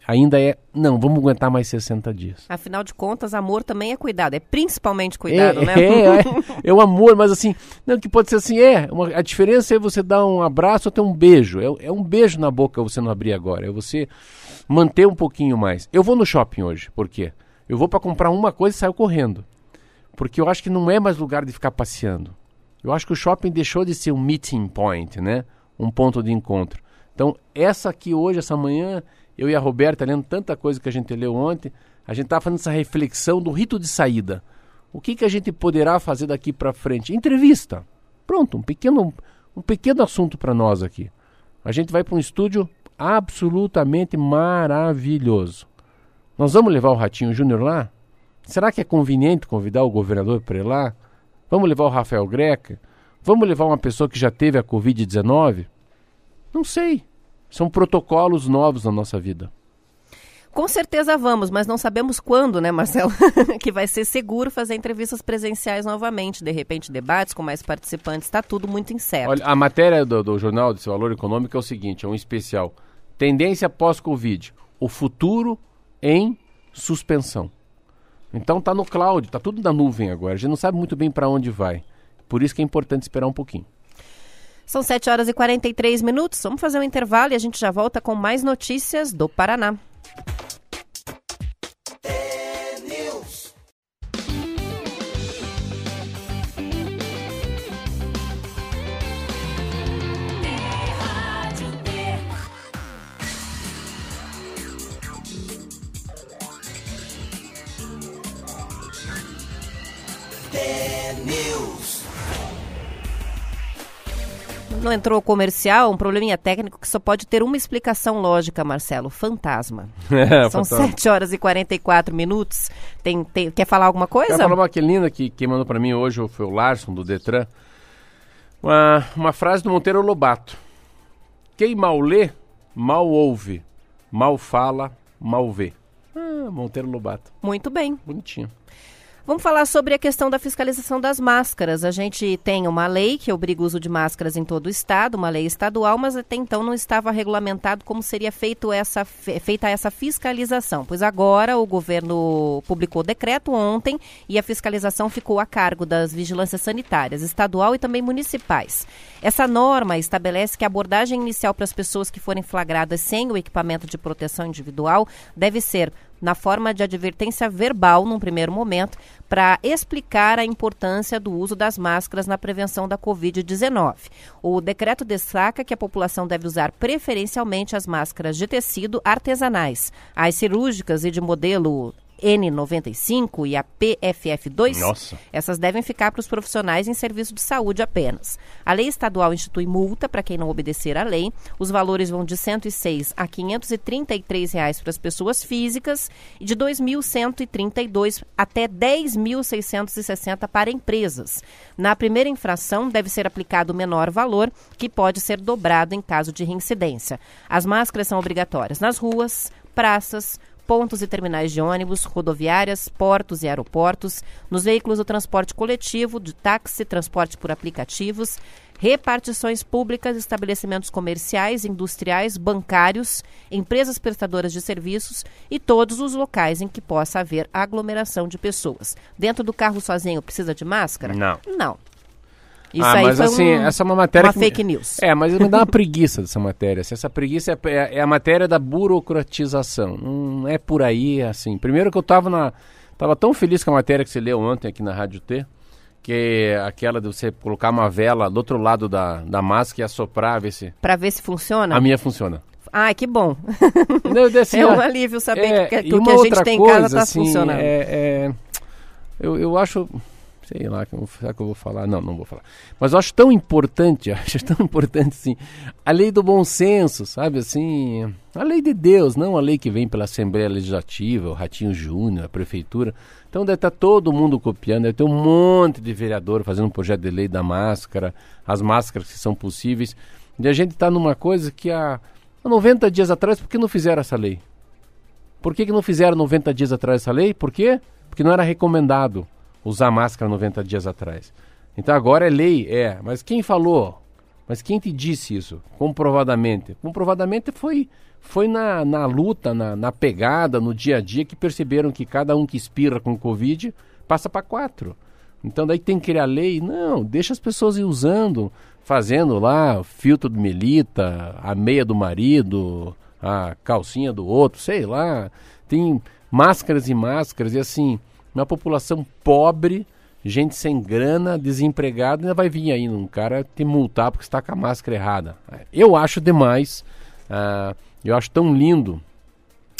ainda é. Não, vamos aguentar mais 60 dias. Afinal de contas, amor também é cuidado, é principalmente cuidado, é, né? É, é, é o amor, mas assim, não, que pode ser assim, é, uma- a diferença é você dar um abraço ou ter um beijo. É, é um beijo na boca você não abrir agora, é você manter um pouquinho mais. Eu vou no shopping hoje, por quê? Eu vou para comprar uma coisa e saio correndo. Porque eu acho que não é mais lugar de ficar passeando. Eu acho que o shopping deixou de ser um meeting point, né? Um ponto de encontro. Então, essa aqui hoje, essa manhã, eu e a Roberta lendo tanta coisa que a gente leu ontem, a gente estava fazendo essa reflexão do rito de saída. O que, que a gente poderá fazer daqui para frente? Entrevista. Pronto, um pequeno, um pequeno assunto para nós aqui. A gente vai para um estúdio absolutamente maravilhoso. Nós vamos levar o Ratinho Júnior lá? Será que é conveniente convidar o governador para ir lá? Vamos levar o Rafael Greca? Vamos levar uma pessoa que já teve a Covid-19? Não sei. São protocolos novos na nossa vida. Com certeza vamos, mas não sabemos quando, né, Marcelo? que vai ser seguro fazer entrevistas presenciais novamente. De repente, debates com mais participantes, está tudo muito incerto. Olha, a matéria do, do jornal desse valor econômico é o seguinte: é um especial. Tendência pós-Covid. O futuro em suspensão. Então tá no cloud, tá tudo na nuvem agora. A gente não sabe muito bem para onde vai. Por isso que é importante esperar um pouquinho. São 7 horas e 43 minutos. Vamos fazer um intervalo e a gente já volta com mais notícias do Paraná. Não entrou comercial, um probleminha técnico que só pode ter uma explicação lógica, Marcelo. Fantasma. É, São fantasma. 7 horas e 44 minutos. Tem, tem, quer falar alguma coisa? Quero falar uma que linda que quem mandou para mim hoje foi o Larson, do Detran. Uma, uma frase do Monteiro Lobato. Quem mal lê, mal ouve. Mal fala, mal vê. Ah, Monteiro Lobato. Muito bem. Bonitinho. Vamos falar sobre a questão da fiscalização das máscaras. A gente tem uma lei que obriga o uso de máscaras em todo o estado, uma lei estadual, mas até então não estava regulamentado como seria feito essa, fe- feita essa fiscalização. Pois agora o governo publicou decreto ontem e a fiscalização ficou a cargo das vigilâncias sanitárias, estadual e também municipais. Essa norma estabelece que a abordagem inicial para as pessoas que forem flagradas sem o equipamento de proteção individual deve ser na forma de advertência verbal, num primeiro momento, para explicar a importância do uso das máscaras na prevenção da Covid-19. O decreto destaca que a população deve usar preferencialmente as máscaras de tecido artesanais, as cirúrgicas e de modelo N95 e a PFF2, Nossa. essas devem ficar para os profissionais em serviço de saúde apenas. A lei estadual institui multa para quem não obedecer à lei. Os valores vão de R$ 106 a 533 reais para as pessoas físicas e de R$ 2.132 até R$ 10.660 para empresas. Na primeira infração, deve ser aplicado o menor valor, que pode ser dobrado em caso de reincidência. As máscaras são obrigatórias nas ruas, praças, pontos e terminais de ônibus, rodoviárias, portos e aeroportos, nos veículos do transporte coletivo, de táxi, transporte por aplicativos, repartições públicas, estabelecimentos comerciais, industriais, bancários, empresas prestadoras de serviços e todos os locais em que possa haver aglomeração de pessoas. Dentro do carro sozinho precisa de máscara? Não. Não. Isso ah, aí mas foi assim, um- essa é uma matéria uma que fake news. É, mas me dá uma preguiça dessa matéria. assim, Essa preguiça é, é- é a matéria da burocratização. Não é por aí, assim. Primeiro que eu tava na. Tava tão feliz com a matéria que você leu ontem aqui na Rádio T, que é aquela de você colocar uma vela do outro lado da, da máscara e assoprar, ver se. Para ver se funciona? A minha funciona. Ai, que bom. Não, disse, é um ah, alívio saber é, que, que o que a gente tem em coisa, casa está assim, funcionando. É, é, eu, eu acho, sei lá, será que eu vou falar? Não, não vou falar. Mas eu acho tão importante, acho tão importante assim, a lei do bom senso, sabe, assim, a lei de Deus, não a lei que vem pela Assembleia Legislativa, o Ratinho Júnior, a Prefeitura. Então deve estar todo mundo copiando, deve ter um monte de vereador fazendo um projeto de lei da máscara, as máscaras que são possíveis. E a gente está numa coisa que há 90 dias atrás, por que não fizeram essa lei? Por que, que não fizeram 90 dias atrás essa lei? Por quê? Porque não era recomendado usar máscara 90 dias atrás. Então agora é lei, é. Mas quem falou? Mas quem te disse isso? Comprovadamente. Comprovadamente foi, foi na, na luta, na, na pegada, no dia a dia, que perceberam que cada um que espirra com Covid passa para quatro. Então daí tem que criar lei? Não, deixa as pessoas ir usando, fazendo lá o filtro do Melita, a meia do marido, a calcinha do outro, sei lá. Tem máscaras e máscaras, e assim, uma população pobre, gente sem grana, desempregado, ainda vai vir aí um cara te multar porque está com a máscara errada. Eu acho demais, ah, eu acho tão lindo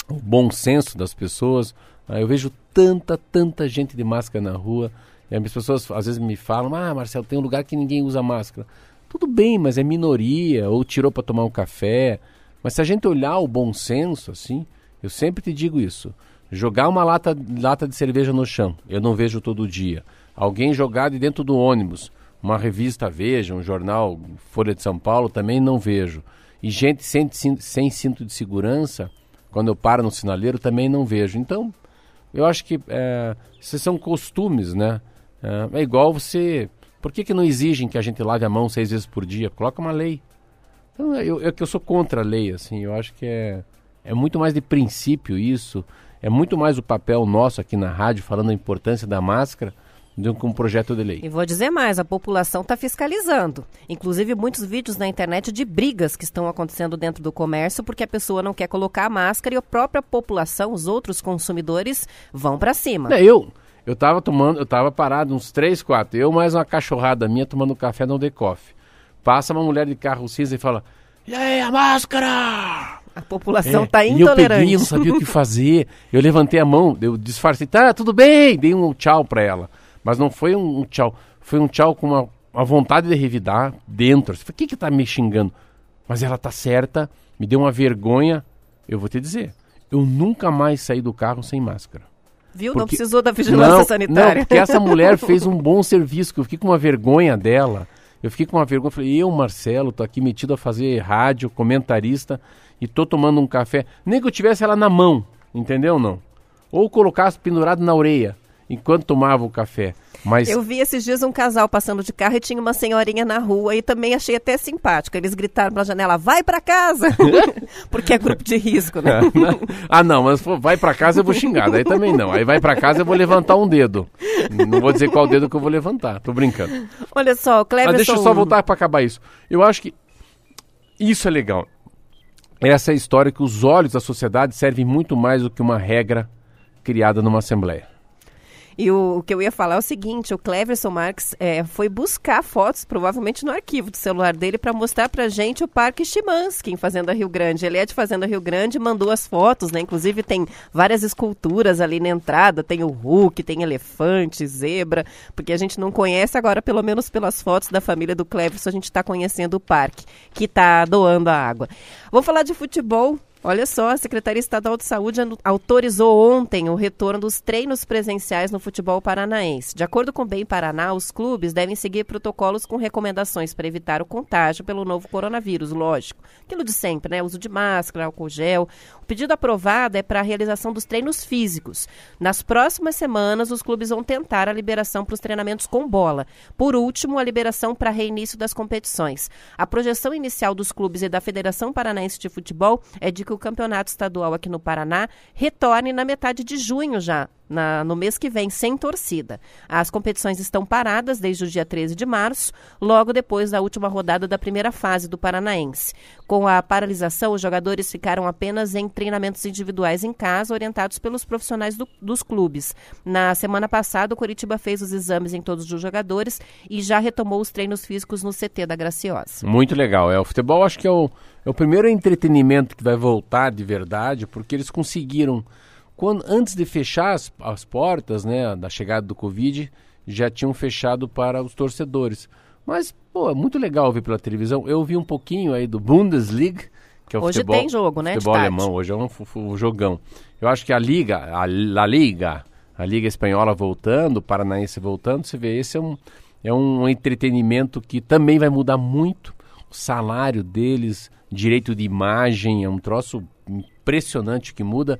o bom senso das pessoas. Ah, eu vejo tanta, tanta gente de máscara na rua. E as pessoas às vezes me falam: Ah, Marcelo, tem um lugar que ninguém usa máscara. Tudo bem, mas é minoria, ou tirou para tomar um café. Mas se a gente olhar o bom senso, assim, eu sempre te digo isso. Jogar uma lata, lata de cerveja no chão, eu não vejo todo dia. Alguém jogar de dentro do ônibus, uma revista Veja, um jornal Folha de São Paulo, também não vejo. E gente sem, sem cinto de segurança, quando eu paro no sinaleiro, também não vejo. Então, eu acho que é, esses são costumes, né? É, é igual você. Por que, que não exigem que a gente lave a mão seis vezes por dia? Coloca uma lei. Então, eu, que eu sou contra a lei, assim, eu acho que é, é muito mais de princípio isso, é muito mais o papel nosso aqui na rádio falando a importância da máscara do que um projeto de lei. E vou dizer mais, a população está fiscalizando. Inclusive muitos vídeos na internet de brigas que estão acontecendo dentro do comércio porque a pessoa não quer colocar a máscara e a própria população, os outros consumidores, vão para cima. É, eu, eu tava tomando, eu tava parado uns 3, 4, eu mais uma cachorrada minha tomando café no The Coffee. Passa uma mulher de carro cinza e fala: "E aí, a máscara?" A população está É, E eu intolerante. peguei, não sabia o que fazer. Eu levantei a mão, eu disfarcei, tá, tudo bem, dei um tchau pra ela. Mas não foi um, tchau, foi um tchau com uma, uma vontade de revidar dentro. Por que que tá me xingando? Mas ela tá certa, me deu uma vergonha. Eu vou te dizer, eu nunca mais saí do carro sem máscara. Viu? Não Porque- precisou da vigilância não, sanitária. Não, porque essa mulher fez um bom serviço, que eu fiquei com uma vergonha dela. Eu fiquei com uma vergonha, falei, eu, Marcelo, tô aqui metido a fazer rádio, comentarista, e tô tomando um café. Nem que eu tivesse ela na mão, entendeu não? Ou colocasse pendurado na orelha, enquanto tomava o café. Mas Eu vi esses dias um casal passando de carro e tinha uma senhorinha na rua e também achei até simpático. Eles gritaram pela janela, vai pra casa! Porque é grupo de risco, né? ah, não, mas pô, vai pra casa eu vou xingar, daí também não. Aí vai pra casa eu vou levantar um dedo. Não vou dizer qual dedo que eu vou levantar, tô brincando. Olha só, o Cleverson... Mas deixa eu só voltar para acabar isso. Eu acho que isso é legal. Essa é a história que os olhos da sociedade servem muito mais do que uma regra criada numa assembleia. E o, o que eu ia falar é o seguinte, o Cleverson Marques é, foi buscar fotos, provavelmente no arquivo do celular dele, para mostrar pra gente o Parque Chimansky em Fazenda Rio Grande. Ele é de Fazenda Rio Grande, mandou as fotos, né? Inclusive tem várias esculturas ali na entrada, tem o Hulk, tem elefante, zebra, porque a gente não conhece agora, pelo menos pelas fotos da família do Cleverson, a gente está conhecendo o parque, que está doando a água. Vamos falar de futebol. Olha só, a Secretaria Estadual de Saúde autorizou ontem o retorno dos treinos presenciais no futebol paranaense. De acordo com o Bem Paraná, os clubes devem seguir protocolos com recomendações para evitar o contágio pelo novo coronavírus, lógico. Aquilo de sempre, né? Uso de máscara, álcool gel. Pedido aprovado é para a realização dos treinos físicos. Nas próximas semanas, os clubes vão tentar a liberação para os treinamentos com bola. Por último, a liberação para reinício das competições. A projeção inicial dos clubes e da Federação Paranaense de Futebol é de que o campeonato estadual aqui no Paraná retorne na metade de junho já, na- no mês que vem, sem torcida. As competições estão paradas desde o dia 13 de março, logo depois da última rodada da primeira fase do Paranaense. Com a paralisação, os jogadores ficaram apenas em treinamentos individuais em casa, orientados pelos profissionais do- dos clubes. Na semana passada, o Curitiba fez os exames em todos os jogadores e já retomou os treinos físicos no CT da Graciosa. Muito legal. É, o futebol acho que é o, é o primeiro entretenimento que vai voltar de verdade, porque eles conseguiram, quando, antes de fechar as, as portas, né, da chegada do Covid, já tinham fechado para os torcedores. Mas, pô, é muito legal ver pela televisão. Eu vi um pouquinho aí do Bundesliga, que é o Hoje futebol, tem jogo, né, Futebol alemão, hoje é um, fu- jogão. Eu acho que a Liga, a La Liga, a Liga Espanhola voltando, o Paranaense voltando, você vê, esse é um, é um entretenimento que também vai mudar muito o salário deles, direito de imagem, é um troço impressionante que muda,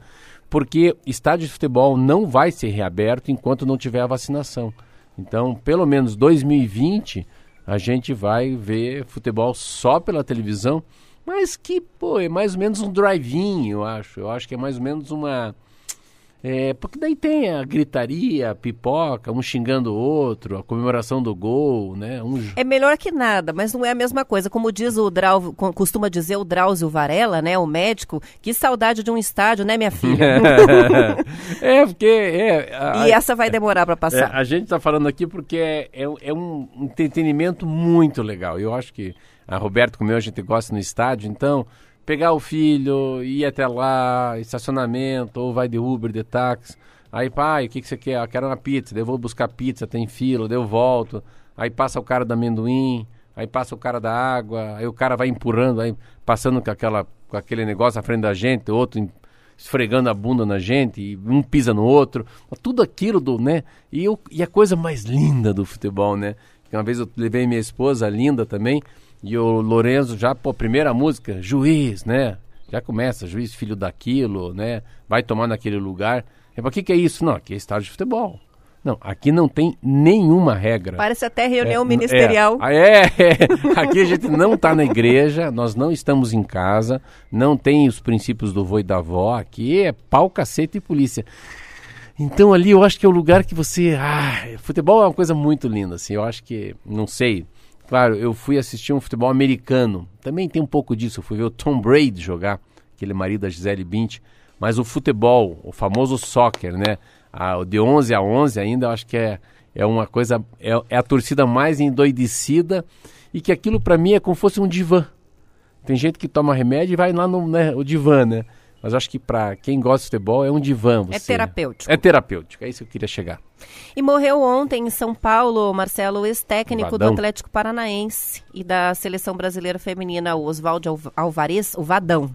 porque estádio de futebol não vai ser reaberto enquanto não tiver a vacinação. Então, pelo menos 2020, a gente vai ver futebol só pela televisão, mas que, pô, é mais ou menos um drive-in, eu acho. Eu acho que é mais ou menos uma. É, porque daí tem a gritaria, a pipoca, um xingando o outro, a comemoração do gol, né? Um, É melhor que nada, mas não é a mesma coisa. Como diz o Drauzio, co- costuma dizer o Drauzio Varela, né, o médico, que saudade de um estádio, né, minha filha? é, porque. É, a, e essa vai demorar para é, passar. a gente está falando aqui porque é, é, é um entretenimento muito legal. Eu acho que a Roberto, como eu, a gente gosta no estádio, então pegar o filho, ir até lá, estacionamento, ou vai de Uber, de táxi. Aí, pai, o que, que você quer? Ah, quero uma pizza. Daí eu vou buscar pizza, tem fila, daí eu volto. Aí passa o cara do amendoim, aí passa o cara da água, aí o cara vai empurrando, aí passando com, aquela, com aquele negócio à frente da gente, outro esfregando a bunda na gente, e um pisa no outro. Tudo aquilo do, né? E, eu, e a coisa mais linda do futebol, né? Uma vez eu levei minha esposa, linda também, e o Lorenzo já, pô, primeira música, juiz, né? Já começa, juiz, filho daquilo, né? Vai tomar naquele lugar. É, o que, que é isso? Não, aqui é estádio de futebol. Não, aqui não tem nenhuma regra. Parece até reunião É, ministerial. É, é, é. aqui a gente não está na igreja, nós não estamos em casa, não tem os princípios do vô e da avó, aqui é pau, cacete e polícia. Então ali eu acho que é o lugar que você. Ah, futebol é uma coisa muito linda, assim. Eu acho que. Não sei. Claro, eu fui assistir um futebol americano. Também tem um pouco disso. Eu fui ver o Tom Brady jogar, aquele marido da Gisele Bündchen. Mas o futebol, o famoso soccer, né? Ah, de 11 a 11 ainda, eu acho que é, é uma coisa. É, é a torcida mais endoidecida. E que aquilo para mim é como se fosse um divã. Tem gente que toma remédio e vai lá no né, o divã, né? Mas eu acho que para quem gosta de futebol é um divã. É Você... terapêutico. É terapêutico, é isso que eu queria chegar. E morreu ontem em São Paulo, Marcelo, ex-técnico do. Atlético Paranaense e da Seleção Brasileira Feminina, o Oswaldo Alv- Alvarez, o Vadão.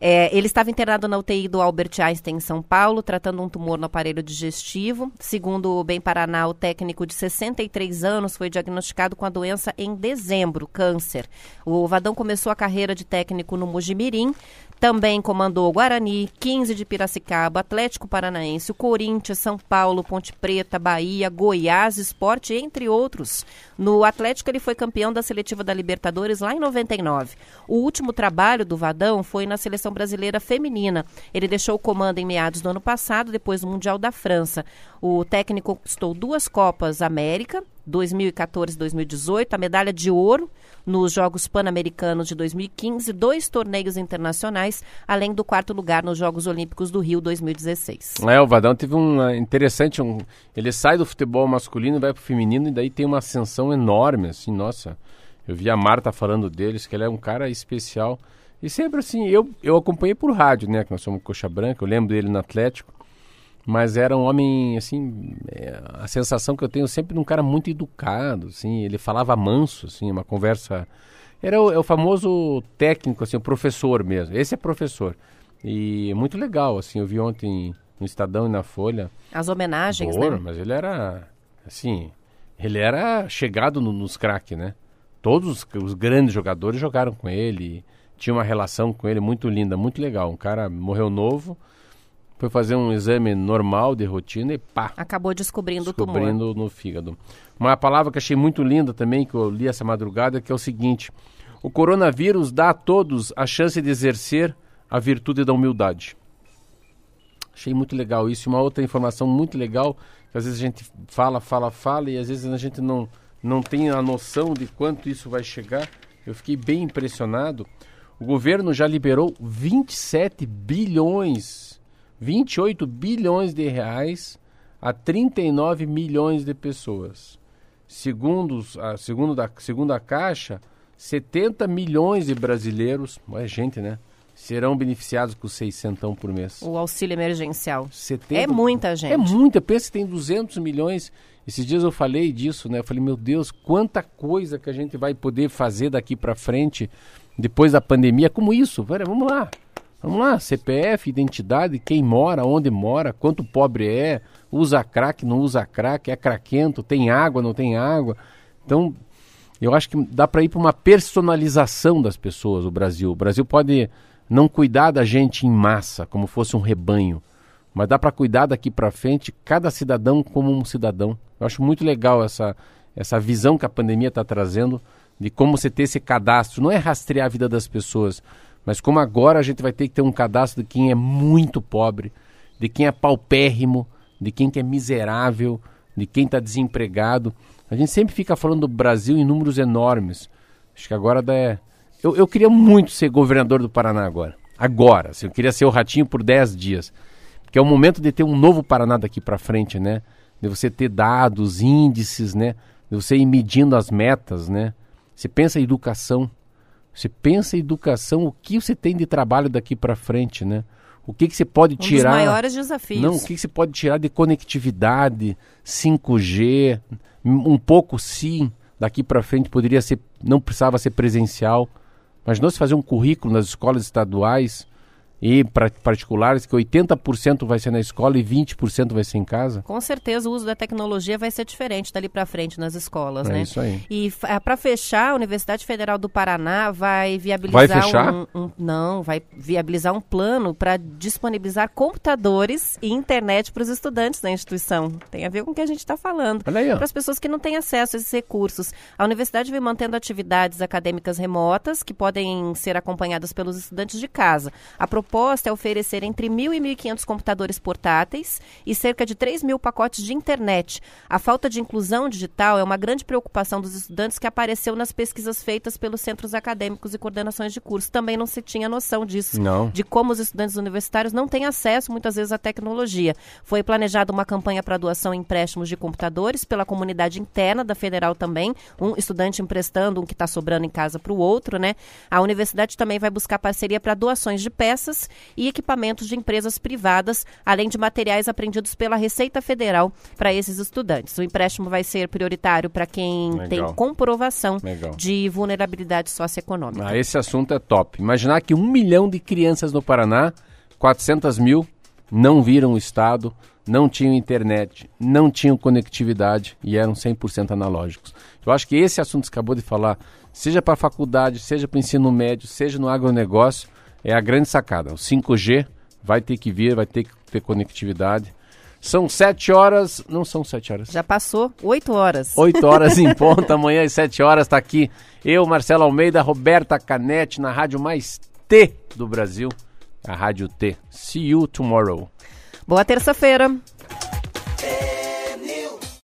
É, ele estava internado na UTI do Albert Einstein em São Paulo, tratando um tumor no aparelho digestivo. Segundo o Bem Paraná, o técnico de 63 anos foi diagnosticado com a doença em dezembro, câncer. O Vadão começou a carreira de técnico no Mojimirim, também comandou Guarani, 15 de Piracicaba, Atlético Paranaense, Corinthians, São Paulo, Ponte Preta, Bahia, Goiás, Esporte, entre outros. No Atlético, ele foi campeão da seletiva da Libertadores lá em 99. O último trabalho do Vadão foi na seleção brasileira feminina. Ele deixou o comando em meados do ano passado, depois do Mundial da França. O técnico conquistou duas Copas América, 2014 e 2018, a medalha de ouro nos Jogos Pan-Americanos de 2015, dois torneios internacionais, além do quarto lugar nos Jogos Olímpicos do Rio 2016. É, o Vadão teve um ah, interessante, um, ele sai do futebol masculino vai pro feminino e daí tem uma ascensão enorme, assim, nossa. Eu vi a Marta falando deles, que ele é um cara especial. E sempre assim, eu, eu acompanhei por rádio, né, que nós somos coxa branca, eu lembro dele no Atlético. Mas era um homem, assim, é, a sensação que eu tenho sempre de um cara muito educado, assim, ele falava manso, assim, uma conversa... Era o, é o famoso técnico, assim, o professor mesmo, esse é professor. E muito legal, assim, eu vi ontem no Estadão e na Folha, As homenagens, Boa, né? mas ele era, assim, ele era chegado no- nos craques, né? Todos os, os grandes jogadores jogaram com ele, tinha uma relação com ele muito linda, muito legal. Um cara morreu novo, foi fazer um exame normal de rotina e pá, Acabou descobrindo, o tumor. descobrindo no fígado. Uma palavra que achei muito linda também, que eu li essa madrugada, que é o seguinte: o coronavírus dá a todos a chance de exercer a virtude da humildade. Achei muito legal isso. E uma outra informação muito legal, que às vezes a gente fala, fala, fala, e às vezes a gente não, não tem a noção de quanto isso vai chegar. Eu fiquei bem impressionado. O governo já liberou 27 bilhões, 28 bilhões de reais a 39 milhões de pessoas. Segundo, a, segundo, da, segundo a Caixa, 70 milhões de brasileiros, é gente, né? Serão beneficiados com 600 por mês. O auxílio emergencial. 70 É muita gente. É muita. Pensa que tem 200 milhões. Esses dias eu falei disso, né? Eu falei, meu Deus, quanta coisa que a gente vai poder fazer daqui para frente, depois da pandemia, como isso. Vamos lá. Vamos lá, CPF, identidade, quem mora, onde mora, quanto pobre é, usa crack, não usa crack, é craquento, tem água, não tem água. Então, eu acho que dá para ir para uma personalização das pessoas, o Brasil. O Brasil pode não cuidar da gente em massa, como fosse um rebanho, mas dá para cuidar daqui para frente cada cidadão como um cidadão. Eu acho muito legal essa, essa visão que a pandemia está trazendo de como você ter esse cadastro. Não é rastrear a vida das pessoas, mas como agora a gente vai ter que ter um cadastro de quem é muito pobre, de quem é paupérrimo, de quem que é miserável, de quem está desempregado. A gente sempre fica falando do Brasil em números enormes. Acho que agora dá. é- Eu, eu queria muito ser governador do Paraná agora. Agora. Assim, eu queria ser o ratinho por 10 dias. Porque é o momento de ter um novo Paraná daqui para frente, né? De você ter dados, índices, né? De você ir medindo as metas, né? Você pensa em educação. Você pensa em educação, o que você tem de trabalho daqui para frente, né? O que, que você pode Um dos tirar? maiores desafios. Não, o que, que você pode tirar de conectividade, 5G, um pouco sim, daqui para frente poderia ser, não precisava ser presencial. Mas nós fazer um currículo nas escolas estaduais, e para particulares que 80% vai ser na escola e 20% vai ser em casa? Com certeza o uso da tecnologia vai ser diferente dali para frente nas escolas, É né? isso aí. E para fechar, a Universidade Federal do Paraná vai viabilizar Vai fechar? Um, um- não, vai viabilizar um plano para disponibilizar computadores e internet para os estudantes da instituição. Tem a ver com o que a gente está falando. Olha aí, ó. Para as pessoas que não têm acesso a esses recursos. A universidade vem mantendo atividades acadêmicas remotas que podem ser acompanhadas pelos estudantes de casa. A proposta é oferecer entre 1.000 e 1.500 computadores portáteis e cerca de 3 mil pacotes de internet. A falta de inclusão digital é uma grande preocupação dos estudantes que apareceu nas pesquisas feitas pelos centros acadêmicos e coordenações de curso. Também não se tinha noção disso Não. de como os estudantes universitários não têm acesso muitas vezes à tecnologia. Foi planejada uma campanha para doação e empréstimos de computadores pela comunidade interna da Federal também, um estudante emprestando um que está sobrando em casa para o outro, né? A universidade também vai buscar parceria para doações de peças e equipamentos de empresas privadas, além de materiais apreendidos pela Receita Federal para esses estudantes. O empréstimo vai ser prioritário para quem Legal. tem comprovação Legal. de vulnerabilidade socioeconômica. Ah, esse assunto é top. Imaginar que um milhão de crianças no Paraná, 400 mil, não viram o Estado, não tinham internet, não tinham conectividade e eram 100% analógicos. Eu acho que esse assunto que você acabou de falar, seja para a faculdade, seja para o ensino médio, seja no agronegócio, é a grande sacada. O 5G vai ter que vir, vai ter que ter conectividade. São sete horas, não são sete horas. Já passou oito horas. 8 horas em ponto, amanhã às 7 horas está aqui eu, Marcelo Almeida, Roberta Canete na rádio mais T do Brasil, a Rádio T. See you tomorrow. Boa terça-feira.